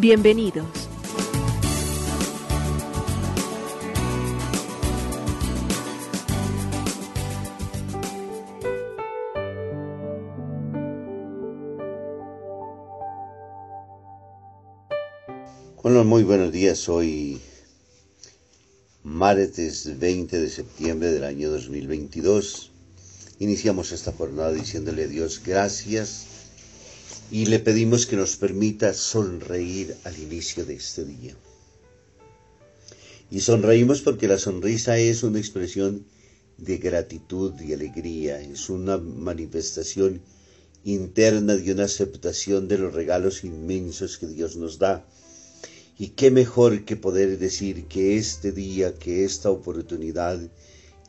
Bienvenidos. Bueno, muy buenos días. Hoy martes 20 de septiembre del año 2022. Iniciamos esta jornada diciéndole a Dios gracias y le pedimos que nos permita sonreír al inicio de este día. Y sonreímos porque la sonrisa es una expresión de gratitud y alegría, es una manifestación interna de una aceptación de los regalos inmensos que Dios nos da. Y qué mejor que poder decir que este día, que esta oportunidad,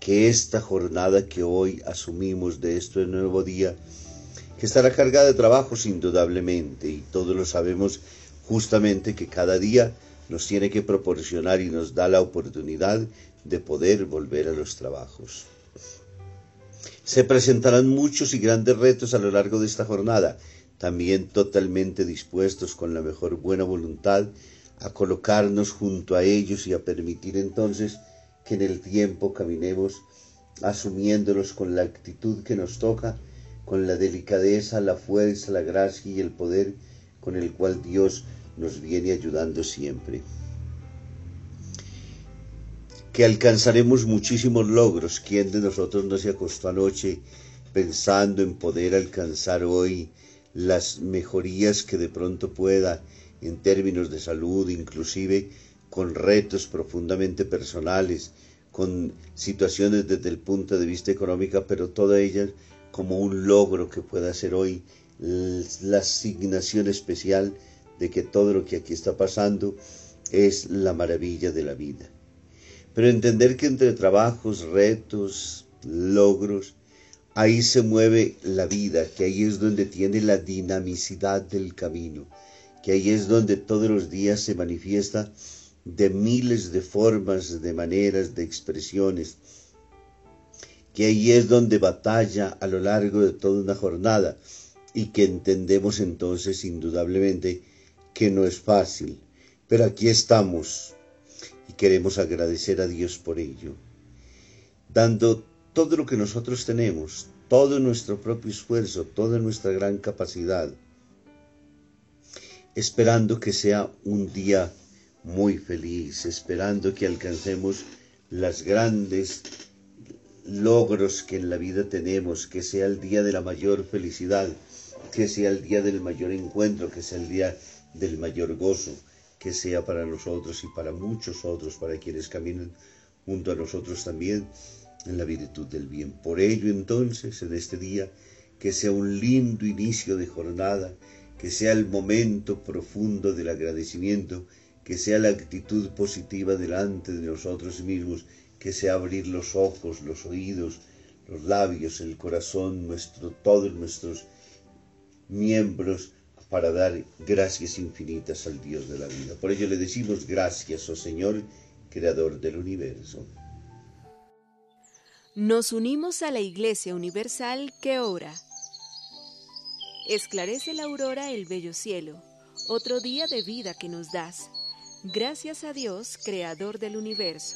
que esta jornada que hoy asumimos de este nuevo día, que estará cargada de trabajos indudablemente, y todos lo sabemos justamente que cada día nos tiene que proporcionar y nos da la oportunidad de poder volver a los trabajos. Se presentarán muchos y grandes retos a lo largo de esta jornada, también totalmente dispuestos con la mejor buena voluntad a colocarnos junto a ellos y a permitir entonces que en el tiempo caminemos asumiéndolos con la actitud que nos toca, con la delicadeza, la fuerza, la gracia y el poder con el cual Dios nos viene ayudando siempre. Que alcanzaremos muchísimos logros. ¿Quién de nosotros no se acostó anoche pensando en poder alcanzar hoy las mejorías que de pronto pueda en términos de salud, inclusive con retos profundamente personales, con situaciones desde el punto de vista económico, pero todas ellas como un logro que pueda ser hoy la asignación especial de que todo lo que aquí está pasando es la maravilla de la vida. Pero entender que entre trabajos, retos, logros, ahí se mueve la vida, que ahí es donde tiene la dinamicidad del camino, que ahí es donde todos los días se manifiesta de miles de formas, de maneras, de expresiones, que ahí es donde batalla a lo largo de toda una jornada y que entendemos entonces indudablemente que no es fácil, pero aquí estamos y queremos agradecer a Dios por ello, dando todo lo que nosotros tenemos, todo nuestro propio esfuerzo, toda nuestra gran capacidad, esperando que sea un día muy feliz, esperando que alcancemos las grandes logros que en la vida tenemos, que sea el día de la mayor felicidad, que sea el día del mayor encuentro, que sea el día del mayor gozo, que sea para nosotros y para muchos otros, para quienes caminan junto a nosotros también en la virtud del bien. Por ello entonces, en este día, que sea un lindo inicio de jornada, que sea el momento profundo del agradecimiento, que sea la actitud positiva delante de nosotros mismos, que sea abrir los ojos, los oídos, los labios, el corazón, nuestro, todos nuestros miembros para dar gracias infinitas al Dios de la vida. Por ello le decimos gracias, oh Señor, Creador del universo. Nos unimos a la Iglesia Universal que ora. Esclarece la aurora el bello cielo, otro día de vida que nos das. Gracias a Dios, Creador del universo.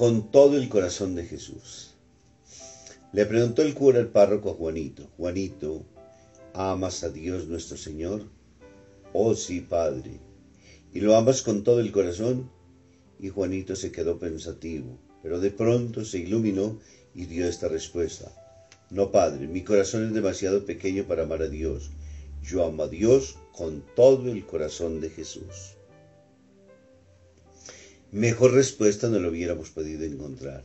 Con todo el corazón de Jesús. Le preguntó el cura al párroco a Juanito, Juanito, ¿amas a Dios nuestro Señor? Oh sí, Padre. ¿Y lo amas con todo el corazón? Y Juanito se quedó pensativo, pero de pronto se iluminó y dio esta respuesta. No, Padre, mi corazón es demasiado pequeño para amar a Dios. Yo amo a Dios con todo el corazón de Jesús. Mejor respuesta no lo hubiéramos podido encontrar.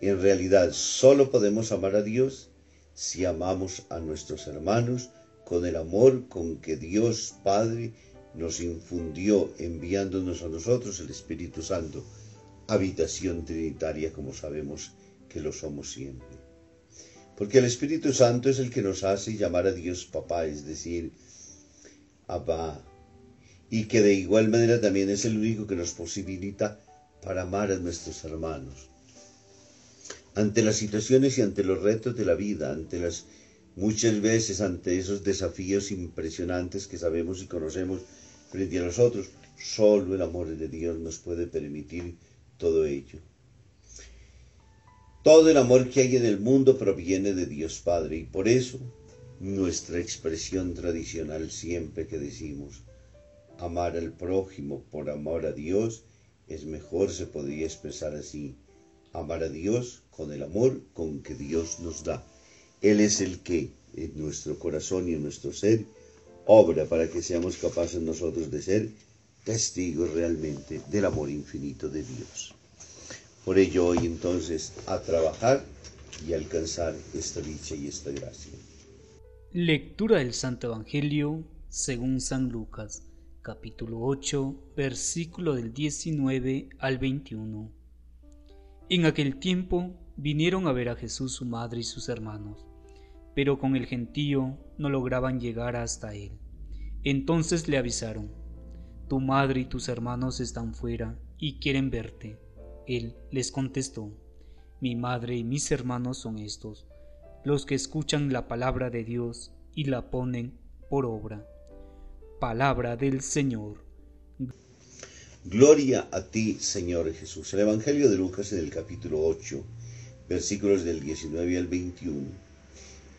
En realidad, solo podemos amar a Dios si amamos a nuestros hermanos con el amor con que Dios Padre nos infundió enviándonos a nosotros el Espíritu Santo, habitación trinitaria como sabemos que lo somos siempre. Porque el Espíritu Santo es el que nos hace llamar a Dios papá, es decir, Abba, y que de igual manera también es el único que nos posibilita para amar a nuestros hermanos. Ante las situaciones y ante los retos de la vida, ante las muchas veces ante esos desafíos impresionantes que sabemos y conocemos frente a nosotros, solo el amor de Dios nos puede permitir todo ello. Todo el amor que hay en el mundo proviene de Dios Padre y por eso nuestra expresión tradicional siempre que decimos amar al prójimo por amor a Dios, es mejor se podría expresar así, amar a Dios con el amor con que Dios nos da. Él es el que en nuestro corazón y en nuestro ser obra para que seamos capaces nosotros de ser testigos realmente del amor infinito de Dios. Por ello hoy entonces a trabajar y alcanzar esta dicha y esta gracia. Lectura del Santo Evangelio según San Lucas capítulo 8, versículo del 19 al 21. En aquel tiempo vinieron a ver a Jesús su madre y sus hermanos, pero con el gentío no lograban llegar hasta él. Entonces le avisaron, Tu madre y tus hermanos están fuera y quieren verte. Él les contestó, Mi madre y mis hermanos son estos, los que escuchan la palabra de Dios y la ponen por obra. Palabra del Señor. Gloria a ti, Señor Jesús. El Evangelio de Lucas en el capítulo 8, versículos del 19 al 21.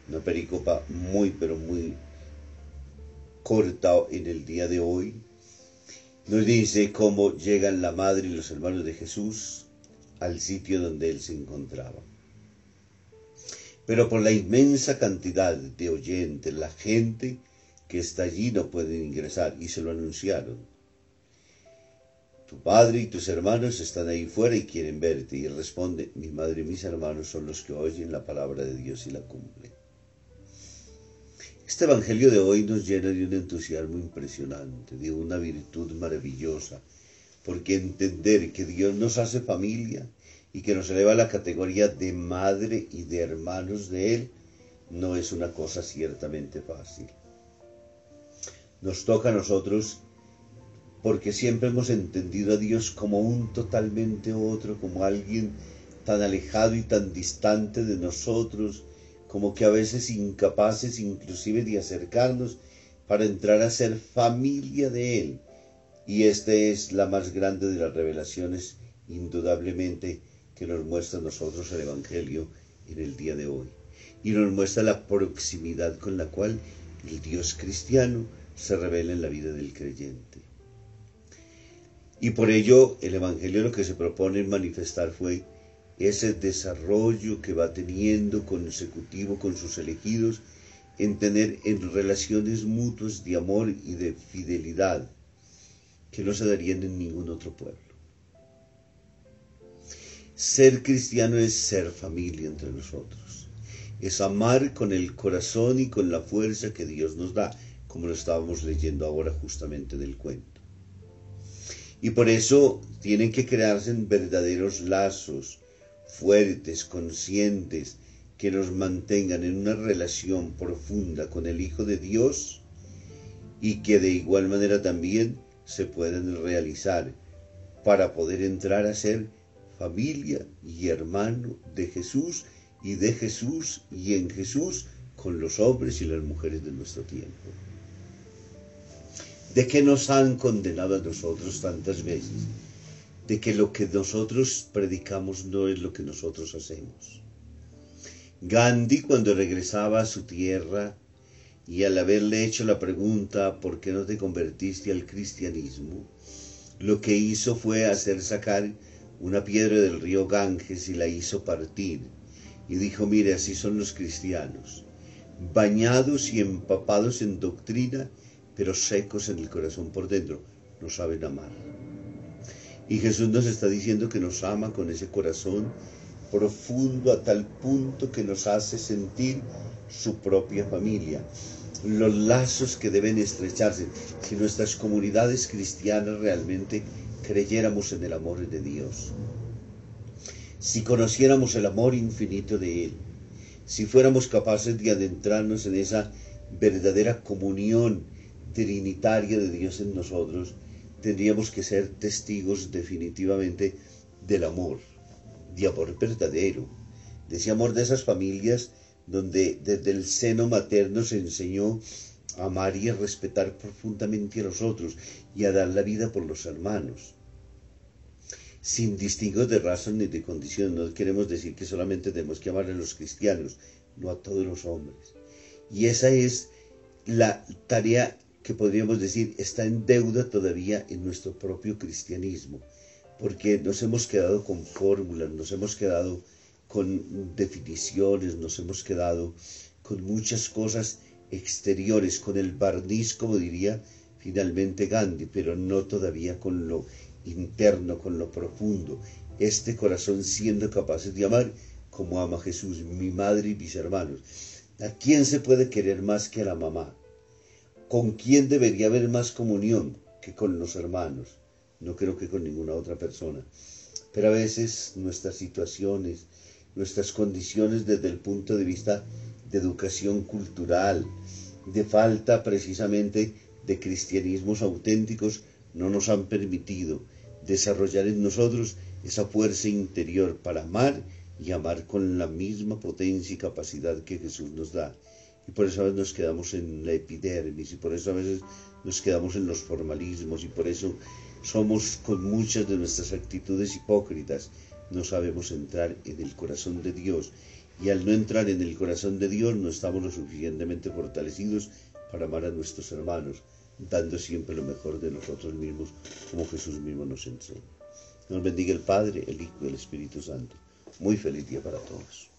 Una pericopa muy, pero muy corta en el día de hoy. Nos dice cómo llegan la madre y los hermanos de Jesús al sitio donde él se encontraba. Pero por la inmensa cantidad de oyentes, la gente que está allí no pueden ingresar y se lo anunciaron. Tu padre y tus hermanos están ahí fuera y quieren verte. Y responde, mi madre y mis hermanos son los que oyen la palabra de Dios y la cumplen. Este Evangelio de hoy nos llena de un entusiasmo impresionante, de una virtud maravillosa, porque entender que Dios nos hace familia y que nos eleva a la categoría de madre y de hermanos de Él, no es una cosa ciertamente fácil nos toca a nosotros porque siempre hemos entendido a Dios como un totalmente otro, como alguien tan alejado y tan distante de nosotros, como que a veces incapaces inclusive de acercarnos para entrar a ser familia de Él. Y esta es la más grande de las revelaciones, indudablemente, que nos muestra a nosotros el Evangelio en el día de hoy. Y nos muestra la proximidad con la cual el Dios cristiano se revela en la vida del creyente. Y por ello el Evangelio lo que se propone manifestar fue ese desarrollo que va teniendo consecutivo con sus elegidos en tener en relaciones mutuas de amor y de fidelidad que no se darían en ningún otro pueblo. Ser cristiano es ser familia entre nosotros, es amar con el corazón y con la fuerza que Dios nos da como lo estábamos leyendo ahora justamente del cuento. Y por eso tienen que crearse verdaderos lazos fuertes, conscientes, que nos mantengan en una relación profunda con el Hijo de Dios y que de igual manera también se pueden realizar para poder entrar a ser familia y hermano de Jesús y de Jesús y en Jesús con los hombres y las mujeres de nuestro tiempo. ¿De qué nos han condenado a nosotros tantas veces? De que lo que nosotros predicamos no es lo que nosotros hacemos. Gandhi cuando regresaba a su tierra y al haberle hecho la pregunta ¿por qué no te convertiste al cristianismo? Lo que hizo fue hacer sacar una piedra del río Ganges y la hizo partir. Y dijo, mire, así son los cristianos, bañados y empapados en doctrina, pero secos en el corazón por dentro, no saben amar. Y Jesús nos está diciendo que nos ama con ese corazón profundo a tal punto que nos hace sentir su propia familia. Los lazos que deben estrecharse si nuestras comunidades cristianas realmente creyéramos en el amor de Dios. Si conociéramos el amor infinito de Él, si fuéramos capaces de adentrarnos en esa verdadera comunión trinitaria de Dios en nosotros, tendríamos que ser testigos definitivamente del amor, de amor verdadero, de ese amor de esas familias donde desde el seno materno se enseñó a amar y a respetar profundamente a los otros y a dar la vida por los hermanos. Sin distingos de raza ni de condición, no queremos decir que solamente tenemos que amar a los cristianos, no a todos los hombres. Y esa es la tarea que podríamos decir está en deuda todavía en nuestro propio cristianismo, porque nos hemos quedado con fórmulas, nos hemos quedado con definiciones, nos hemos quedado con muchas cosas exteriores, con el barniz, como diría finalmente Gandhi, pero no todavía con lo interno, con lo profundo. Este corazón siendo capaces de amar como ama Jesús, mi madre y mis hermanos. ¿A quién se puede querer más que a la mamá? ¿Con quién debería haber más comunión que con los hermanos? No creo que con ninguna otra persona. Pero a veces nuestras situaciones, nuestras condiciones desde el punto de vista de educación cultural, de falta precisamente de cristianismos auténticos, no nos han permitido desarrollar en nosotros esa fuerza interior para amar y amar con la misma potencia y capacidad que Jesús nos da. Y por eso a veces nos quedamos en la epidermis y por eso a veces nos quedamos en los formalismos y por eso somos con muchas de nuestras actitudes hipócritas no sabemos entrar en el corazón de Dios y al no entrar en el corazón de Dios no estamos lo suficientemente fortalecidos para amar a nuestros hermanos, dando siempre lo mejor de nosotros mismos, como Jesús mismo nos enseña. Nos bendiga el Padre, el Hijo y el Espíritu Santo. Muy feliz día para todos.